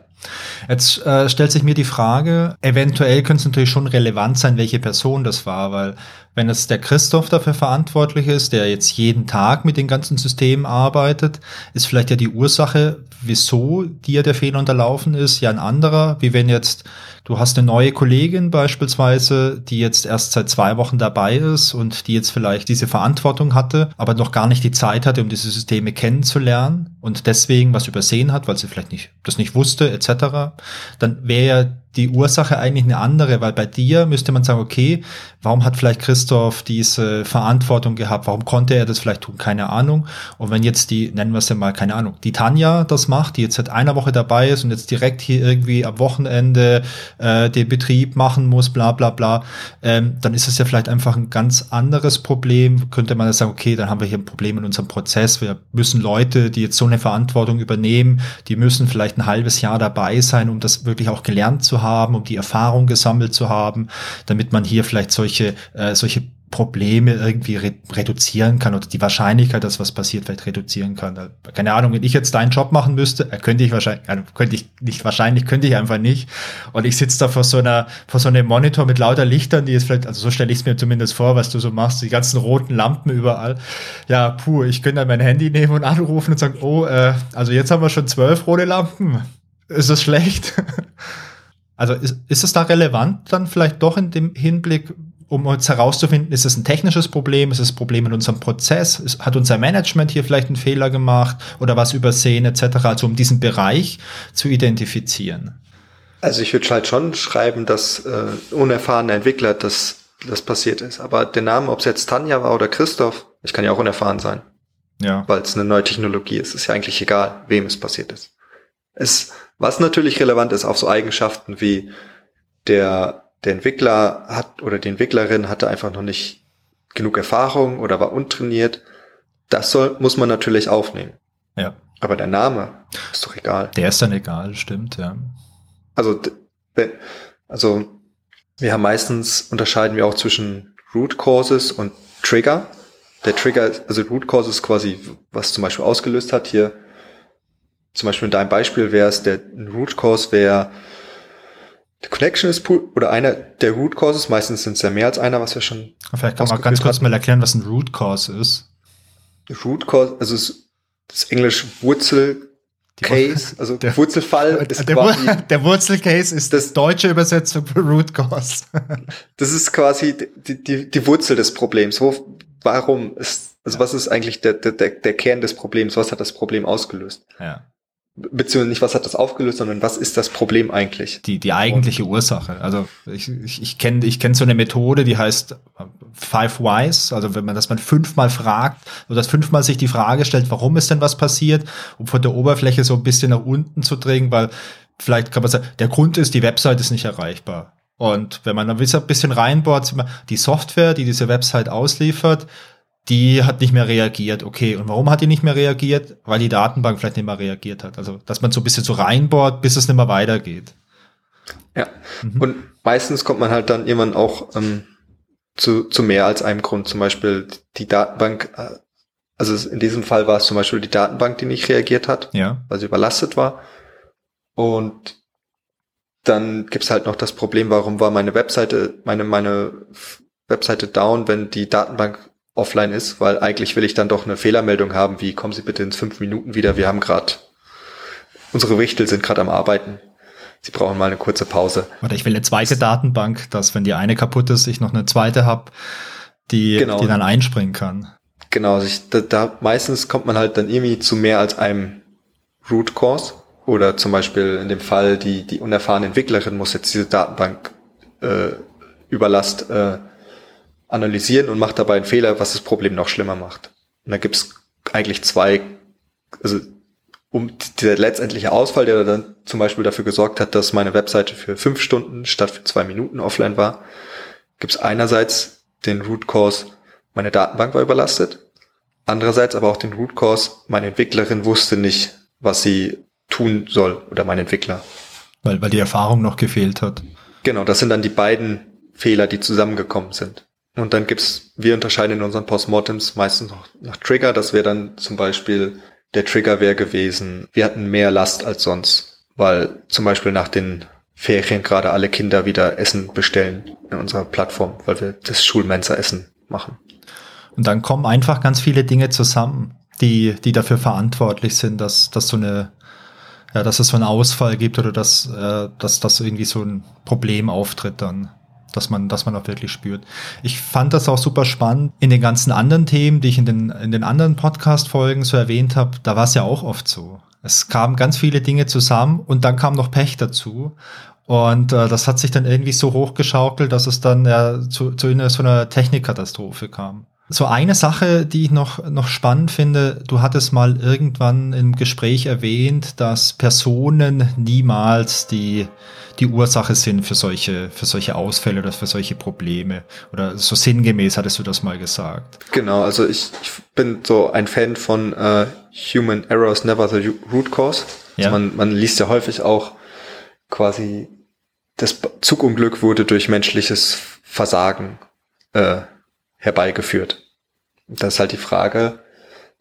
Jetzt äh, stellt sich mir die Frage, eventuell könnte es natürlich schon relevant sein, welche Person das war, weil wenn es der Christoph dafür verantwortlich ist, der jetzt jeden Tag mit den ganzen Systemen arbeitet, ist vielleicht ja die Ursache, wieso dir der Fehler unterlaufen ist, ja ein anderer, wie wenn jetzt du hast eine neue Kollegin beispielsweise, die jetzt erst seit zwei Wochen dabei ist und die jetzt vielleicht diese Verantwortung hatte, aber noch gar nicht die Zeit hatte, um diese Systeme kennenzulernen und deswegen was übersehen hat, weil sie vielleicht nicht das nicht wusste etc., dann wäre ja die Ursache eigentlich eine andere, weil bei dir müsste man sagen, okay, warum hat vielleicht Christoph diese Verantwortung gehabt? Warum konnte er das vielleicht tun? Keine Ahnung. Und wenn jetzt die, nennen wir es ja mal, keine Ahnung, die Tanja das macht, die jetzt seit einer Woche dabei ist und jetzt direkt hier irgendwie am Wochenende äh, den Betrieb machen muss, bla bla bla, ähm, dann ist es ja vielleicht einfach ein ganz anderes Problem. Könnte man ja sagen, okay, dann haben wir hier ein Problem in unserem Prozess. Wir müssen Leute, die jetzt so eine Verantwortung übernehmen, die müssen vielleicht ein halbes Jahr dabei sein, um das wirklich auch gelernt zu haben, um die Erfahrung gesammelt zu haben, damit man hier vielleicht solche, äh, solche Probleme irgendwie re reduzieren kann oder die Wahrscheinlichkeit, dass was passiert, vielleicht reduzieren kann. Keine Ahnung, wenn ich jetzt deinen Job machen müsste, äh, könnte ich wahrscheinlich, äh, könnte ich nicht wahrscheinlich, könnte ich einfach nicht. Und ich sitze da vor so einer, vor so einem Monitor mit lauter Lichtern, die ist vielleicht, also so stelle ich es mir zumindest vor, was du so machst, die ganzen roten Lampen überall. Ja, puh, ich könnte dann mein Handy nehmen und anrufen und sagen, oh, äh, also jetzt haben wir schon zwölf rote Lampen. Ist das schlecht? Also ist, ist es da relevant dann vielleicht doch in dem Hinblick, um uns herauszufinden, ist es ein technisches Problem, ist es ein Problem in unserem Prozess, ist, hat unser Management hier vielleicht einen Fehler gemacht oder was übersehen etc., also um diesen Bereich zu identifizieren.
Also ich würde halt schon schreiben, dass äh, unerfahrene Entwickler das, das passiert ist. Aber der Name, ob es jetzt Tanja war oder Christoph, ich kann ja auch unerfahren sein,
Ja.
weil es eine neue Technologie ist. Ist ja eigentlich egal, wem es passiert ist. Es, was natürlich relevant ist, auch so Eigenschaften wie der, der Entwickler hat oder die Entwicklerin hatte einfach noch nicht genug Erfahrung oder war untrainiert. Das soll, muss man natürlich aufnehmen.
Ja.
Aber der Name ist doch egal.
Der ist dann egal, stimmt, ja.
Also, also wir haben meistens unterscheiden wir auch zwischen Root Causes und Trigger. der Trigger, also Root Cause ist quasi, was zum Beispiel ausgelöst hat. Hier, zum Beispiel in deinem Beispiel wäre es, der Root Cause wäre, der Connection ist pool, oder einer der Root Causes, meistens sind es ja mehr als einer, was wir schon.
Vielleicht kann man ganz kurz hatten. mal erklären, was ein Root Cause ist.
Root Cause, also das Englisch Wurzel Case, also der, Wurzelfall
ist der, quasi, der Wurzelcase ist das deutsche Übersetzung für Root Cause.
das ist quasi die, die, die Wurzel des Problems. Wo, warum ist, also was ist eigentlich der, der, der Kern des Problems? Was hat das Problem ausgelöst?
Ja
beziehungsweise nicht, was hat das aufgelöst, sondern was ist das Problem eigentlich?
Die, die eigentliche Ursache. Also ich, ich, ich kenne ich kenn so eine Methode, die heißt Five Whys, also wenn man das man fünfmal fragt, oder das fünfmal sich die Frage stellt, warum ist denn was passiert, um von der Oberfläche so ein bisschen nach unten zu drehen, weil vielleicht kann man sagen, der Grund ist, die Website ist nicht erreichbar. Und wenn man ein bisschen reinbohrt, die Software, die diese Website ausliefert, die hat nicht mehr reagiert. Okay, und warum hat die nicht mehr reagiert? Weil die Datenbank vielleicht nicht mehr reagiert hat. Also, dass man so ein bisschen so reinbohrt, bis es nicht mehr weitergeht.
Ja, mhm. und meistens kommt man halt dann irgendwann auch ähm, zu, zu mehr als einem Grund. Zum Beispiel die Datenbank, äh, also in diesem Fall war es zum Beispiel die Datenbank, die nicht reagiert hat,
ja.
weil sie überlastet war. Und dann gibt's halt noch das Problem, warum war meine Webseite, meine, meine Webseite down, wenn die Datenbank offline ist, weil eigentlich will ich dann doch eine Fehlermeldung haben, wie kommen Sie bitte ins fünf Minuten wieder, wir haben gerade, unsere Wichtel sind gerade am Arbeiten. Sie brauchen mal eine kurze Pause.
Oder ich will eine zweite Datenbank, dass wenn die eine kaputt ist, ich noch eine zweite habe, die, genau. die dann einspringen kann.
Genau, also ich, da, da meistens kommt man halt dann irgendwie zu mehr als einem Root Cause. Oder zum Beispiel in dem Fall, die, die unerfahrene Entwicklerin muss jetzt diese Datenbank äh, Überlast äh, analysieren und macht dabei einen Fehler, was das Problem noch schlimmer macht. Und da gibt's eigentlich zwei, also um der letztendliche Ausfall, der dann zum Beispiel dafür gesorgt hat, dass meine Webseite für fünf Stunden statt für zwei Minuten offline war, gibt's einerseits den Root Cause, meine Datenbank war überlastet, andererseits aber auch den Root Cause, meine Entwicklerin wusste nicht, was sie tun soll oder mein Entwickler.
Weil, weil die Erfahrung noch gefehlt hat.
Genau, das sind dann die beiden Fehler, die zusammengekommen sind. Und dann gibt's, wir unterscheiden in unseren Postmortems meistens noch nach Trigger. Das wäre dann zum Beispiel, der Trigger wäre gewesen, wir hatten mehr Last als sonst, weil zum Beispiel nach den Ferien gerade alle Kinder wieder Essen bestellen in unserer Plattform, weil wir das Schulmensa-Essen machen.
Und dann kommen einfach ganz viele Dinge zusammen, die, die dafür verantwortlich sind, dass, dass so eine, ja, dass es so einen Ausfall gibt oder dass, äh, dass, dass irgendwie so ein Problem auftritt dann dass man, dass man auch wirklich spürt. Ich fand das auch super spannend. In den ganzen anderen Themen, die ich in den, in den anderen Podcast-Folgen so erwähnt habe, da war es ja auch oft so. Es kamen ganz viele Dinge zusammen und dann kam noch Pech dazu. Und äh, das hat sich dann irgendwie so hochgeschaukelt, dass es dann ja, zu, zu einer, so einer Technikkatastrophe kam. So eine Sache, die ich noch, noch spannend finde, du hattest mal irgendwann im Gespräch erwähnt, dass Personen niemals die, die Ursache sind für solche, für solche Ausfälle oder für solche Probleme. Oder so sinngemäß hattest du das mal gesagt.
Genau, also ich, ich bin so ein Fan von uh, Human Errors Never the Root Cause. Also ja. man, man liest ja häufig auch quasi, das Zugunglück wurde durch menschliches Versagen äh, herbeigeführt. Das ist halt die Frage,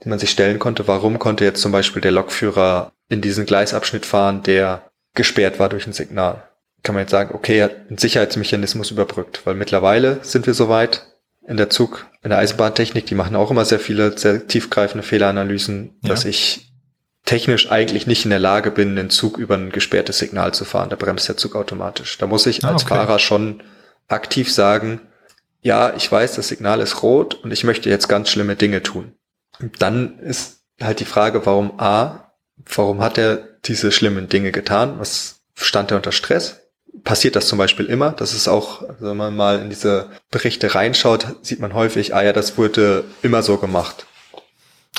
die man sich stellen konnte, warum konnte jetzt zum Beispiel der Lokführer in diesen Gleisabschnitt fahren, der gesperrt war durch ein Signal. Kann man jetzt sagen, okay, er hat einen Sicherheitsmechanismus überbrückt, weil mittlerweile sind wir soweit in der Zug, in der Eisenbahntechnik, die machen auch immer sehr viele, sehr tiefgreifende Fehleranalysen, ja. dass ich technisch eigentlich nicht in der Lage bin, den Zug über ein gesperrtes Signal zu fahren. Da bremst der Zug automatisch. Da muss ich ah, als okay. Fahrer schon aktiv sagen, ja, ich weiß, das Signal ist rot und ich möchte jetzt ganz schlimme Dinge tun. Und dann ist halt die Frage, warum A, warum hat er diese schlimmen Dinge getan? Was stand er unter Stress? Passiert das zum Beispiel immer? Das ist auch, wenn man mal in diese Berichte reinschaut, sieht man häufig, ah ja, das wurde immer so gemacht.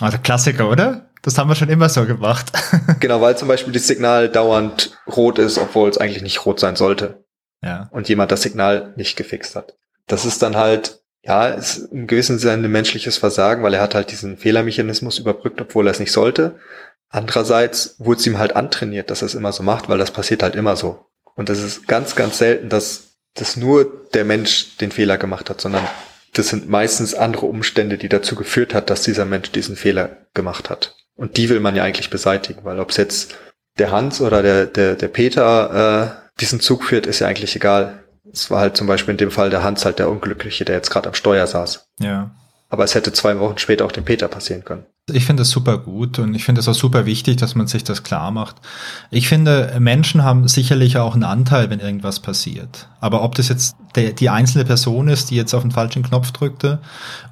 Also Klassiker, oder? Das haben wir schon immer so gemacht.
genau, weil zum Beispiel das Signal dauernd rot ist, obwohl es eigentlich nicht rot sein sollte.
Ja.
Und jemand das Signal nicht gefixt hat das ist dann halt, ja, ist im gewissen Sinne ein menschliches Versagen, weil er hat halt diesen Fehlermechanismus überbrückt, obwohl er es nicht sollte. Andererseits wurde es ihm halt antrainiert, dass er es immer so macht, weil das passiert halt immer so. Und das ist ganz, ganz selten, dass, dass nur der Mensch den Fehler gemacht hat, sondern das sind meistens andere Umstände, die dazu geführt hat, dass dieser Mensch diesen Fehler gemacht hat. Und die will man ja eigentlich beseitigen, weil ob es jetzt der Hans oder der, der, der Peter äh, diesen Zug führt, ist ja eigentlich egal. Es war halt zum Beispiel in dem Fall der Hans halt der Unglückliche, der jetzt gerade am Steuer saß.
Ja.
Aber es hätte zwei Wochen später auch dem Peter passieren können.
Ich finde das super gut und ich finde es auch super wichtig, dass man sich das klar macht. Ich finde, Menschen haben sicherlich auch einen Anteil, wenn irgendwas passiert. Aber ob das jetzt der, die einzelne Person ist, die jetzt auf den falschen Knopf drückte,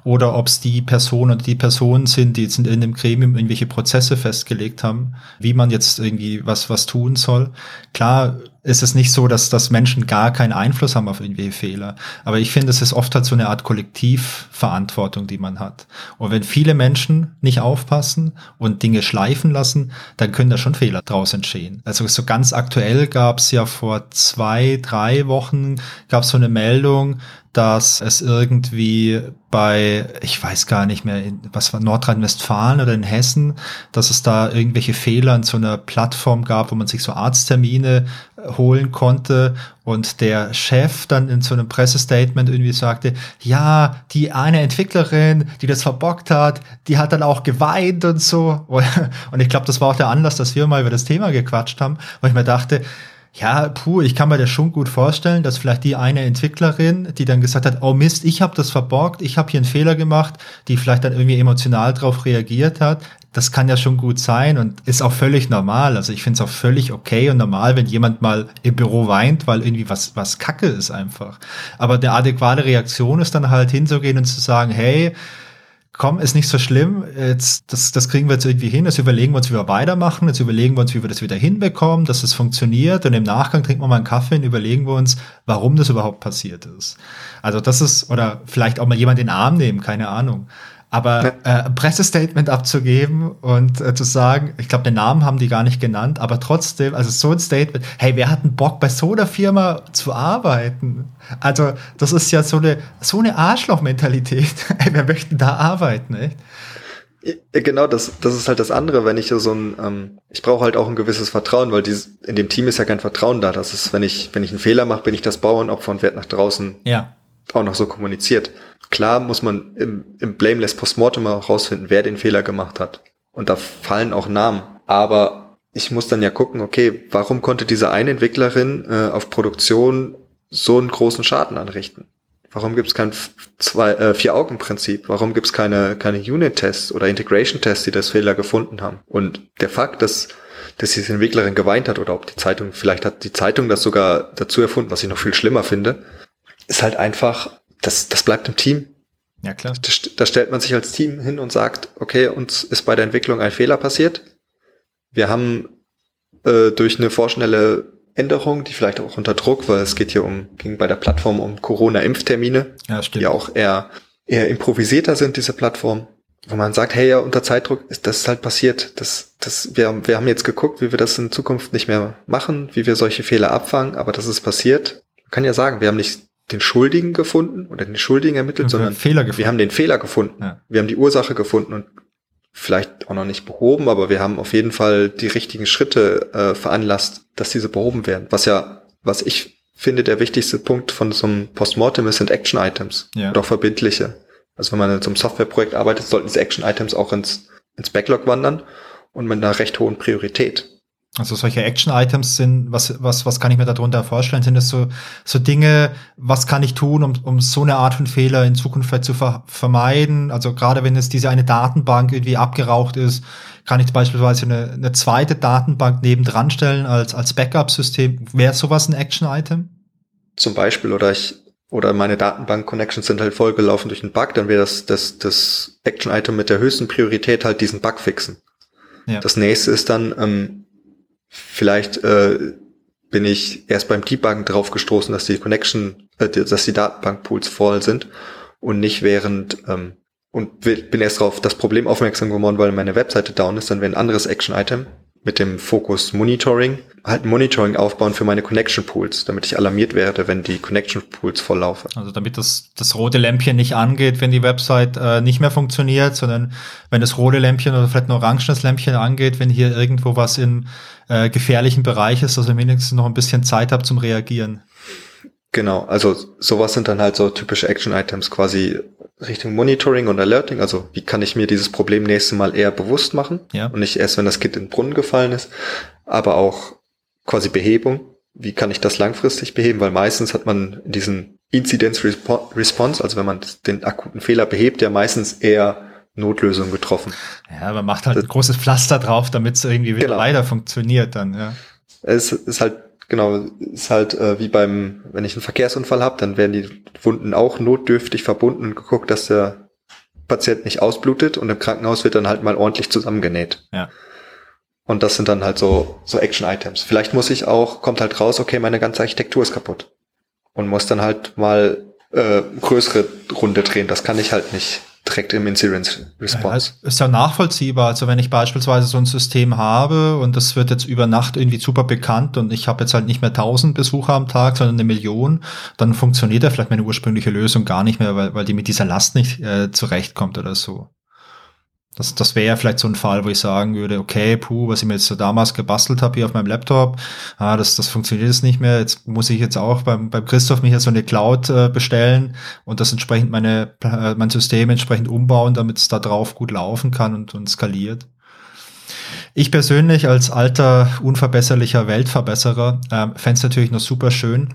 oder ob es die Person oder die Personen sind, die jetzt in einem Gremium irgendwelche Prozesse festgelegt haben, wie man jetzt irgendwie was, was tun soll. Klar, ist es nicht so, dass, dass Menschen gar keinen Einfluss haben auf irgendwelche Fehler. Aber ich finde, es ist oft halt so eine Art Kollektivverantwortung, die man hat. Und wenn viele Menschen nicht aufpassen und Dinge schleifen lassen, dann können da schon Fehler draus entstehen. Also so ganz aktuell gab es ja vor zwei, drei Wochen gab es so eine Meldung, dass es irgendwie bei, ich weiß gar nicht mehr, was war Nordrhein-Westfalen oder in Hessen, dass es da irgendwelche Fehler in so einer Plattform gab, wo man sich so Arzttermine holen konnte und der Chef dann in so einem Pressestatement irgendwie sagte, ja, die eine Entwicklerin, die das verbockt hat, die hat dann auch geweint und so. Und ich glaube, das war auch der Anlass, dass wir mal über das Thema gequatscht haben, weil ich mir dachte, ja, puh, ich kann mir das schon gut vorstellen, dass vielleicht die eine Entwicklerin, die dann gesagt hat, oh Mist, ich habe das verborgt, ich habe hier einen Fehler gemacht, die vielleicht dann irgendwie emotional drauf reagiert hat, das kann ja schon gut sein und ist auch völlig normal. Also ich finde es auch völlig okay und normal, wenn jemand mal im Büro weint, weil irgendwie was, was Kacke ist einfach. Aber eine adäquate Reaktion ist dann halt hinzugehen und zu sagen, hey, komm, ist nicht so schlimm, jetzt, das, das kriegen wir jetzt irgendwie hin, jetzt überlegen wir uns, wie wir weitermachen, jetzt überlegen wir uns, wie wir das wieder hinbekommen, dass es funktioniert und im Nachgang trinken wir mal einen Kaffee und überlegen wir uns, warum das überhaupt passiert ist. Also das ist, oder vielleicht auch mal jemand in den Arm nehmen, keine Ahnung. Aber äh, ein Pressestatement abzugeben und äh, zu sagen, ich glaube, den Namen haben die gar nicht genannt, aber trotzdem, also so ein Statement, hey, wer hat einen Bock bei so einer Firma zu arbeiten? Also, das ist ja so eine, so eine Arschloch-Mentalität. hey, wer möchte da arbeiten, echt?
Genau, das, das ist halt das andere, wenn ich so ein, ähm, ich brauche halt auch ein gewisses Vertrauen, weil dieses, in dem Team ist ja kein Vertrauen da. Das ist, wenn ich, wenn ich einen Fehler mache, bin ich das Bauernopfer und werde nach draußen
ja.
auch noch so kommuniziert. Klar muss man im, im Blameless Postmortem auch rausfinden, wer den Fehler gemacht hat. Und da fallen auch Namen. Aber ich muss dann ja gucken, okay, warum konnte diese eine Entwicklerin äh, auf Produktion so einen großen Schaden anrichten? Warum gibt es kein äh, Vier-Augen-Prinzip? Warum gibt es keine, keine Unit-Tests oder Integration-Tests, die das Fehler gefunden haben? Und der Fakt, dass, dass diese Entwicklerin geweint hat oder ob die Zeitung, vielleicht hat die Zeitung das sogar dazu erfunden, was ich noch viel schlimmer finde, ist halt einfach das, das bleibt im Team.
Ja, klar.
Da, da stellt man sich als Team hin und sagt, okay, uns ist bei der Entwicklung ein Fehler passiert. Wir haben äh, durch eine vorschnelle Änderung, die vielleicht auch unter Druck, weil es geht hier um, ging bei der Plattform um Corona-Impftermine,
ja, stimmt.
die auch eher, eher improvisierter sind, diese Plattform, wo man sagt, hey, ja, unter Zeitdruck ist das halt passiert. Das, das, wir, wir haben jetzt geguckt, wie wir das in Zukunft nicht mehr machen, wie wir solche Fehler abfangen, aber das ist passiert. Man kann ja sagen, wir haben nicht den Schuldigen gefunden oder den Schuldigen ermittelt, sondern
Fehler gefunden.
wir haben den Fehler gefunden. Ja. Wir haben die Ursache gefunden und vielleicht auch noch nicht behoben, aber wir haben auf jeden Fall die richtigen Schritte äh, veranlasst, dass diese behoben werden. Was ja, was ich finde, der wichtigste Punkt von so einem Postmortem ist, sind Action-Items. Ja. Und auch verbindliche. Also wenn man in so einem Softwareprojekt arbeitet, sollten diese Action-Items auch ins, ins Backlog wandern und mit einer recht hohen Priorität.
Also solche Action-Items sind, was, was, was kann ich mir darunter vorstellen? Sind das so, so Dinge, was kann ich tun, um, um so eine Art von Fehler in Zukunft vielleicht zu ver vermeiden? Also gerade wenn jetzt diese eine Datenbank irgendwie abgeraucht ist, kann ich beispielsweise eine, eine zweite Datenbank nebendran stellen als, als Backup-System. Wäre sowas ein Action-Item?
Zum Beispiel, oder ich, oder meine Datenbank-Connections sind halt vollgelaufen durch einen Bug, dann wäre das, das, das Action-Item mit der höchsten Priorität halt diesen Bug fixen. Ja. Das nächste ist dann, ähm, Vielleicht äh, bin ich erst beim Debuggen drauf gestoßen, dass die Connection, äh, dass die Datenbankpools voll sind und nicht während ähm, und bin erst darauf das Problem aufmerksam geworden, weil meine Webseite down ist, dann wäre ein anderes Action-Item mit dem Fokus Monitoring, halt Monitoring aufbauen für meine Connection Pools, damit ich alarmiert werde, wenn die Connection Pools volllaufen.
Also damit das, das rote Lämpchen nicht angeht, wenn die Website äh, nicht mehr funktioniert, sondern wenn das rote Lämpchen oder vielleicht ein orangenes Lämpchen angeht, wenn hier irgendwo was in äh, gefährlichen Bereich ist, dass ihr wenigstens noch ein bisschen Zeit habt zum Reagieren.
Genau, also sowas sind dann halt so typische Action-Items, quasi Richtung Monitoring und Alerting, also wie kann ich mir dieses Problem nächstes Mal eher bewusst machen
Ja.
und nicht erst, wenn das Kind in den Brunnen gefallen ist, aber auch quasi Behebung. Wie kann ich das langfristig beheben? Weil meistens hat man diesen Incidence Respo- Response, also wenn man den akuten Fehler behebt, ja meistens eher Notlösungen getroffen.
Ja, man macht halt ein großes Pflaster drauf, damit es irgendwie wieder
Genau.
weiter funktioniert dann, ja.
Es ist halt, genau, ist halt äh, wie beim, wenn ich einen Verkehrsunfall habe, dann werden die Wunden auch notdürftig verbunden und geguckt, dass der Patient nicht ausblutet und im Krankenhaus wird dann halt mal ordentlich zusammengenäht.
Ja.
Und das sind dann halt so, so Action-Items. Vielleicht muss ich auch, kommt halt raus, okay, meine ganze Architektur ist kaputt. Und muss dann halt mal äh, größere Runde drehen. Das kann ich halt nicht direkt im Incident
Ja,
Response.
es ist ja nachvollziehbar. Also wenn ich beispielsweise so ein System habe und das wird jetzt über Nacht irgendwie super bekannt und ich habe jetzt halt nicht mehr 1000 Besucher am Tag, sondern eine Million, dann funktioniert ja vielleicht meine ursprüngliche Lösung gar nicht mehr, weil, weil die mit dieser Last nicht äh, zurechtkommt oder so. Das, das wäre ja vielleicht so ein Fall, wo ich sagen würde, okay, puh, was ich mir jetzt so damals gebastelt habe hier auf meinem Laptop, ah, das, das funktioniert jetzt nicht mehr. Jetzt muss ich jetzt auch beim, beim Christoph mich jetzt so eine Cloud äh, bestellen und das entsprechend meine, äh, mein System entsprechend umbauen, damit es da drauf gut laufen kann und, und skaliert. Ich persönlich als alter, unverbesserlicher Weltverbesserer ähm, fände natürlich noch super schön,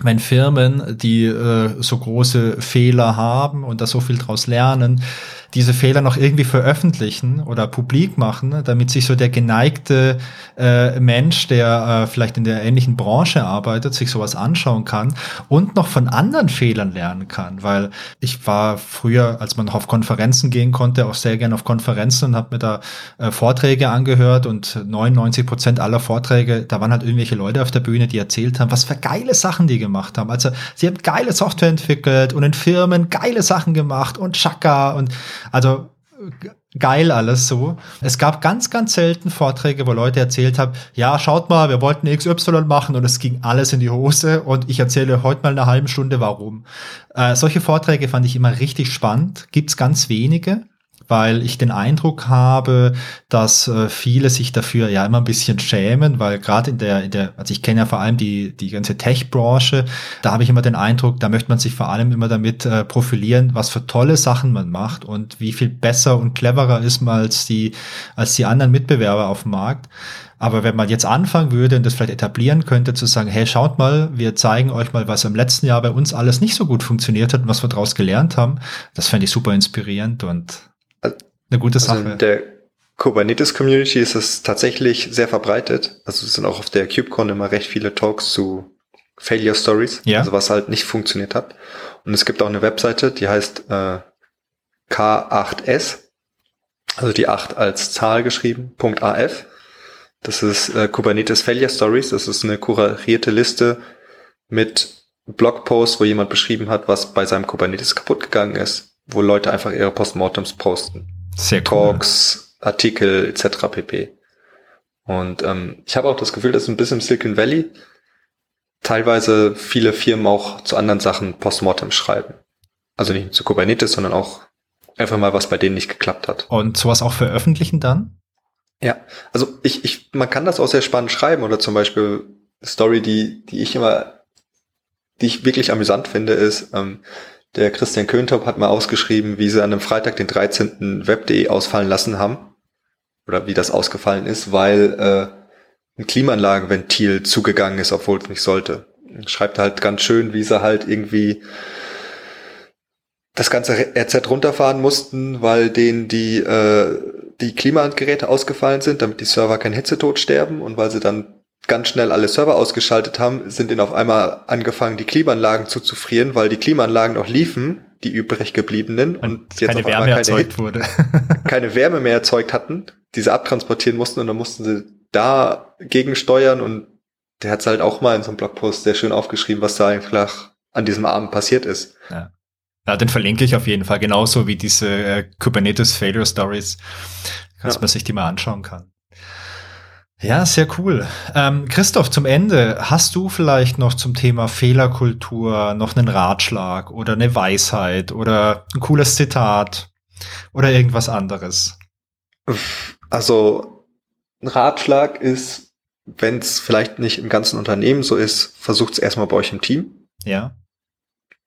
wenn Firmen, die äh, so große Fehler haben und da so viel draus lernen, diese Fehler noch irgendwie veröffentlichen oder publik machen, damit sich so der geneigte äh, Mensch, der äh, vielleicht in der ähnlichen Branche arbeitet, sich sowas anschauen kann und noch von anderen Fehlern lernen kann. Weil ich war früher, als man noch auf Konferenzen gehen konnte, auch sehr gerne auf Konferenzen und habe mir da äh, Vorträge angehört und 99 Prozent aller Vorträge, da waren halt irgendwelche Leute auf der Bühne, die erzählt haben, was für geile Sachen die gemacht haben. Also sie haben geile Software entwickelt und in Firmen geile Sachen gemacht und Chaka und also g- geil alles so. Es gab ganz, ganz selten Vorträge, wo Leute erzählt haben, ja, schaut mal, wir wollten XY machen und es ging alles in die Hose und ich erzähle heute mal eine halbe Stunde, warum. Äh, solche Vorträge fand ich immer richtig spannend. Gibt's ganz wenige weil ich den Eindruck habe, dass äh, viele sich dafür ja immer ein bisschen schämen, weil gerade in der, in der, also ich kenne ja vor allem die, die ganze Tech-Branche, da habe ich immer den Eindruck, da möchte man sich vor allem immer damit äh, profilieren, was für tolle Sachen man macht und wie viel besser und cleverer ist man als die, als die anderen Mitbewerber auf dem Markt. Aber wenn man jetzt anfangen würde und das vielleicht etablieren könnte, zu sagen, hey, schaut mal, wir zeigen euch mal, was im letzten Jahr bei uns alles nicht so gut funktioniert hat und was wir daraus gelernt haben, das fände ich super inspirierend und eine gute
Also
Sache.
in der Kubernetes-Community ist es tatsächlich sehr verbreitet. Also es sind auch auf der KubeCon immer recht viele Talks zu Failure Stories,
Ja.
also was halt nicht funktioniert hat. Und es gibt auch eine Webseite, die heißt äh, K8S, also die 8 als Zahl geschrieben, .af. Das ist äh, Kubernetes Failure Stories. Das ist eine kuratierte Liste mit Blogposts, wo jemand beschrieben hat, was bei seinem Kubernetes kaputt gegangen ist, wo Leute einfach ihre Postmortems posten.
Sehr cool.
Talks, Artikel etc. pp. Und ähm, ich habe auch das Gefühl, dass ein bisschen im Silicon Valley teilweise viele Firmen auch zu anderen Sachen Postmortem schreiben. Also nicht nur zu Kubernetes, sondern auch einfach mal, was bei denen nicht geklappt hat.
Und sowas auch veröffentlichen dann?
Ja, also ich, ich, man kann das auch sehr spannend schreiben oder zum Beispiel eine Story, die, die ich immer, die ich wirklich amüsant finde, ist, ähm, der Christian Köntop hat mal ausgeschrieben, wie sie an einem Freitag den 13. Web.de ausfallen lassen haben. Oder wie das ausgefallen ist, weil äh, ein Klimaanlagenventil zugegangen ist, obwohl es nicht sollte. Schreibt halt ganz schön, wie sie halt irgendwie das ganze RZ runterfahren mussten, weil denen die, äh, die Klimageräte ausgefallen sind, damit die Server kein Hitzetod sterben und weil sie dann ganz schnell alle Server ausgeschaltet haben, sind ihnen auf einmal angefangen, die Klimaanlagen zuzufrieren, weil die Klimaanlagen noch liefen, die übrig gebliebenen und,
Und
jetzt
keine
auf einmal
Wärme
keine,
erzeugt
Hit-
wurde.
keine Wärme mehr erzeugt hatten, diese abtransportieren mussten und dann mussten sie da gegensteuern und der hat es halt auch mal in so einem Blogpost sehr schön aufgeschrieben, was da einfach an diesem Abend passiert ist.
Ja, den verlinke ich auf jeden Fall, genauso wie diese äh, Kubernetes Failure Stories. Kannst
Ja.
man sich die mal anschauen kann. Ja, sehr cool. Ähm, Christoph, zum Ende, hast du vielleicht noch zum Thema Fehlerkultur noch einen Ratschlag oder eine Weisheit oder ein cooles Zitat oder irgendwas anderes?
Also ein Ratschlag ist, wenn es vielleicht nicht im ganzen Unternehmen so ist, versucht es erstmal bei euch im Team.
Ja,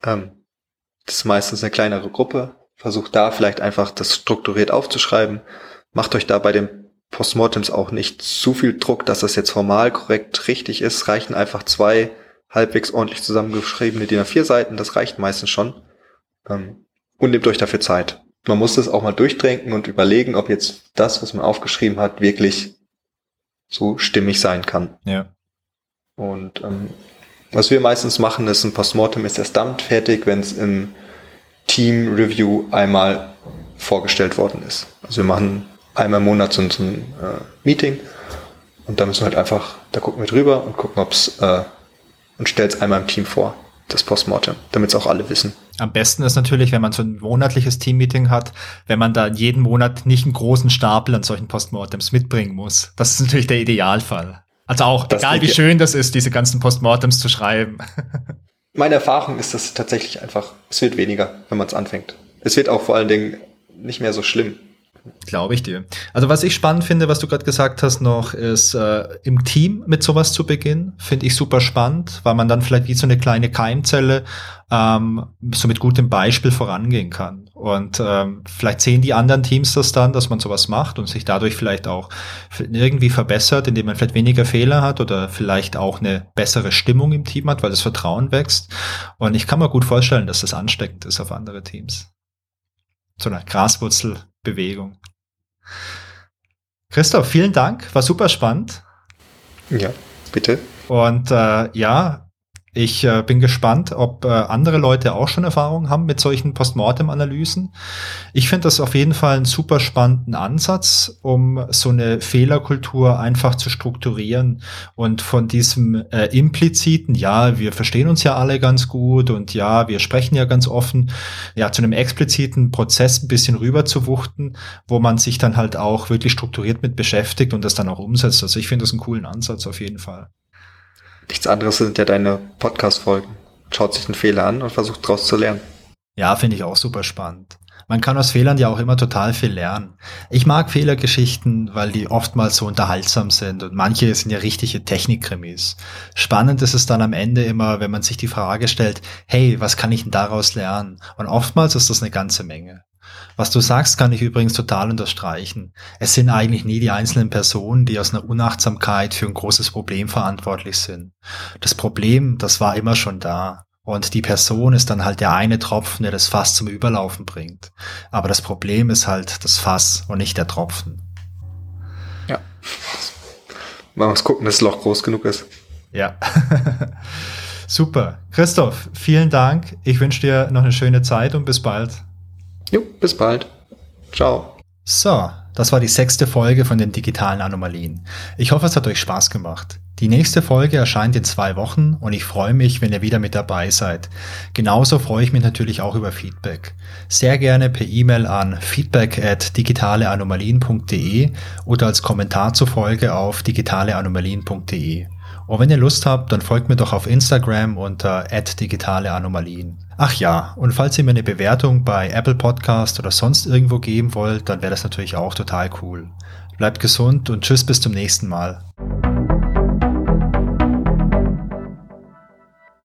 Ähm, Das ist meistens eine kleinere Gruppe. Versucht da vielleicht einfach das strukturiert aufzuschreiben. Macht euch da bei den Postmortems auch nicht zu viel Druck, dass das jetzt formal korrekt richtig ist. Reichen einfach zwei halbwegs ordentlich zusammengeschriebene DIN A4 Seiten. Das reicht meistens schon. Ähm, und nehmt euch dafür Zeit. Man muss das auch mal durchdenken und überlegen, ob jetzt das, was man aufgeschrieben hat, wirklich so stimmig sein kann.
Ja.
Und ähm, was wir meistens machen, ist ein Postmortem ist erst dann fertig, wenn es im Team Review einmal vorgestellt worden ist. Also wir machen einmal im Monat so, so ein äh, Meeting und da müssen wir halt einfach, da gucken wir drüber und gucken, ob es äh, und stellt es einmal im Team vor, das Postmortem, damit es auch alle wissen.
Am besten ist natürlich, wenn man so ein monatliches Teammeeting hat, wenn man da jeden Monat nicht einen großen Stapel an solchen Postmortems mitbringen muss. Das ist natürlich der Idealfall. Also auch, das egal wie schön das ist, diese ganzen Postmortems zu schreiben.
Meine Erfahrung ist, dass tatsächlich einfach, es wird weniger, wenn man es anfängt. Es wird auch vor allen Dingen nicht mehr so schlimm.
Glaube ich dir. Also was ich spannend finde, was du gerade gesagt hast noch, ist äh, im Team mit sowas zu beginnen, finde ich super spannend, weil man dann vielleicht wie so eine kleine Keimzelle ähm, so mit gutem Beispiel vorangehen kann. Und ähm, vielleicht sehen die anderen Teams das dann, dass man sowas macht und sich dadurch vielleicht auch irgendwie verbessert, indem man vielleicht weniger Fehler hat oder vielleicht auch eine bessere Stimmung im Team hat, weil das Vertrauen wächst. Und ich kann mir gut vorstellen, dass das ansteckend ist auf andere Teams. So eine Graswurzel Bewegung. Christoph, vielen Dank, war super spannend.
Ja, bitte.
Und äh, ja, ich äh, bin gespannt, ob äh, andere Leute auch schon Erfahrung haben mit solchen Postmortem-Analysen. Ich finde das auf jeden Fall einen super spannenden Ansatz, um so eine Fehlerkultur einfach zu strukturieren und von diesem äh, impliziten, ja, wir verstehen uns ja alle ganz gut und ja, wir sprechen ja ganz offen, ja, zu einem expliziten Prozess ein bisschen rüber zu wuchten, wo man sich dann halt auch wirklich strukturiert mit beschäftigt und das dann auch umsetzt. Also ich finde das einen coolen Ansatz auf jeden Fall.
Nichts anderes sind ja deine Podcast-Folgen. Schaut sich den Fehler an und versucht daraus zu lernen.
Ja, finde ich auch super spannend. Man kann aus Fehlern ja auch immer total viel lernen. Ich mag Fehlergeschichten, weil die oftmals so unterhaltsam sind und manche sind ja richtige Technikkrimis. Spannend ist es dann am Ende immer, wenn man sich die Frage stellt, hey, was kann ich denn daraus lernen? Und oftmals ist das eine ganze Menge. Was du sagst, kann ich übrigens total unterstreichen. Es sind eigentlich nie die einzelnen Personen, die aus einer Unachtsamkeit für ein großes Problem verantwortlich sind. Das Problem, das war immer schon da. Und die Person ist dann halt der eine Tropfen, der das Fass zum Überlaufen bringt. Aber das Problem ist halt das Fass und nicht der Tropfen.
Ja. Mal uns gucken, dass das Loch groß genug ist.
Ja. Super. Christoph, vielen Dank. Ich wünsche dir noch eine schöne Zeit und bis bald.
Jo, bis bald. Ciao.
So, das war die sechste Folge von den digitalen Anomalien. Ich hoffe, es hat euch Spaß gemacht. Die nächste Folge erscheint in zwei Wochen und ich freue mich, wenn ihr wieder mit dabei seid. Genauso freue ich mich natürlich auch über Feedback. Sehr gerne per E-Mail an feedback at digitaleanomalien.de oder als Kommentar zur Folge auf digitaleanomalien.de. Und wenn ihr Lust habt, dann folgt mir doch auf Instagram unter @digitaleanomalien. Ach ja, und falls ihr mir eine Bewertung bei Apple Podcast oder sonst irgendwo geben wollt, dann wäre das natürlich auch total cool. Bleibt gesund und tschüss bis zum nächsten Mal.